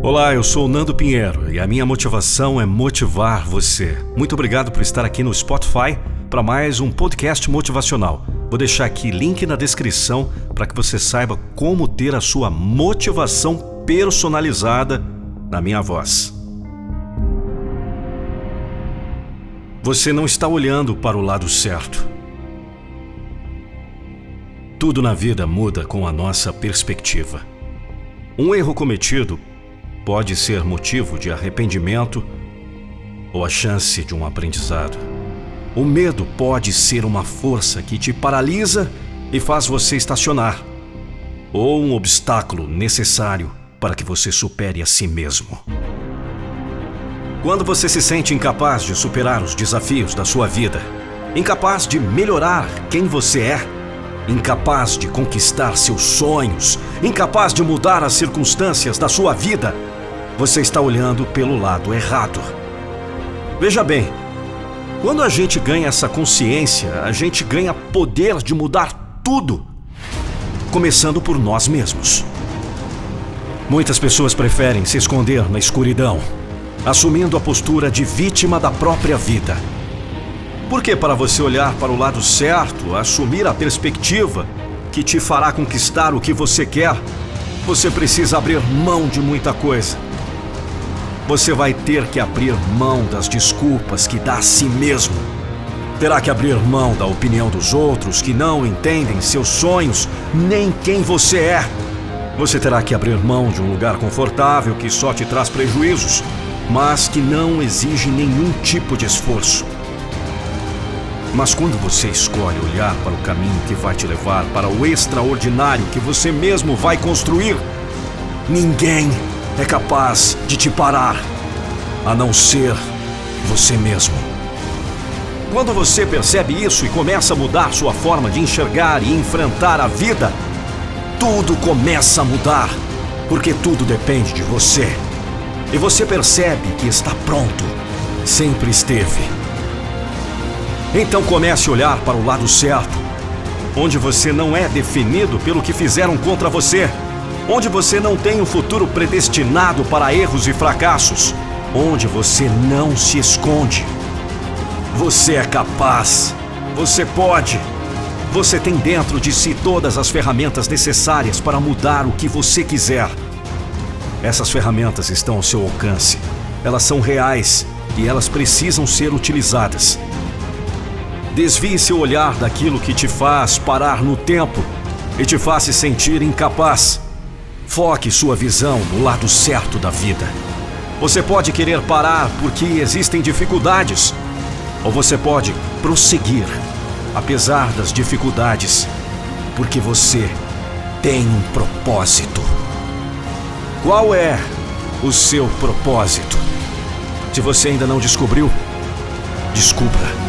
Olá, eu sou o Nando Pinheiro e a minha motivação é motivar você. Muito obrigado por estar aqui no Spotify para mais um podcast motivacional. Vou deixar aqui link na descrição para que você saiba como ter a sua motivação personalizada na minha voz. Você não está olhando para o lado certo. Tudo na vida muda com a nossa perspectiva. Um erro cometido pode ser motivo de arrependimento ou a chance de um aprendizado. O medo pode ser uma força que te paralisa e faz você estacionar, ou um obstáculo necessário para que você supere a si mesmo. Quando você se sente incapaz de superar os desafios da sua vida, incapaz de melhorar quem você é, incapaz de conquistar seus sonhos, incapaz de mudar as circunstâncias da sua vida, você está olhando pelo lado errado. Veja bem, quando a gente ganha essa consciência, a gente ganha poder de mudar tudo, começando por nós mesmos. Muitas pessoas preferem se esconder na escuridão, assumindo a postura de vítima da própria vida. Porque para você olhar para o lado certo, assumir a perspectiva que te fará conquistar o que você quer, você precisa abrir mão de muita coisa você vai ter que abrir mão das desculpas que dá a si mesmo. Terá que abrir mão da opinião dos outros que não entendem seus sonhos nem quem você é. Você terá que abrir mão de um lugar confortável que só te traz prejuízos, mas que não exige nenhum tipo de esforço. Mas quando você escolhe olhar para o caminho que vai te levar para o extraordinário que você mesmo vai construir, ninguém é capaz de te parar, a não ser você mesmo. Quando você percebe isso e começa a mudar sua forma de enxergar e enfrentar a vida, tudo começa a mudar, porque tudo depende de você. E você percebe que está pronto, sempre esteve. Então comece a olhar para o lado certo, onde você não é definido pelo que fizeram contra você onde você não tem um futuro predestinado para erros e fracassos, onde você não se esconde. Você é capaz, você pode. Você tem dentro de si todas as ferramentas necessárias para mudar o que você quiser. Essas ferramentas estão ao seu alcance. Elas são reais e elas precisam ser utilizadas. Desvie seu olhar daquilo que te faz parar no tempo e te faz se sentir incapaz. Foque sua visão no lado certo da vida. Você pode querer parar porque existem dificuldades, ou você pode prosseguir, apesar das dificuldades, porque você tem um propósito. Qual é o seu propósito? Se você ainda não descobriu, descubra.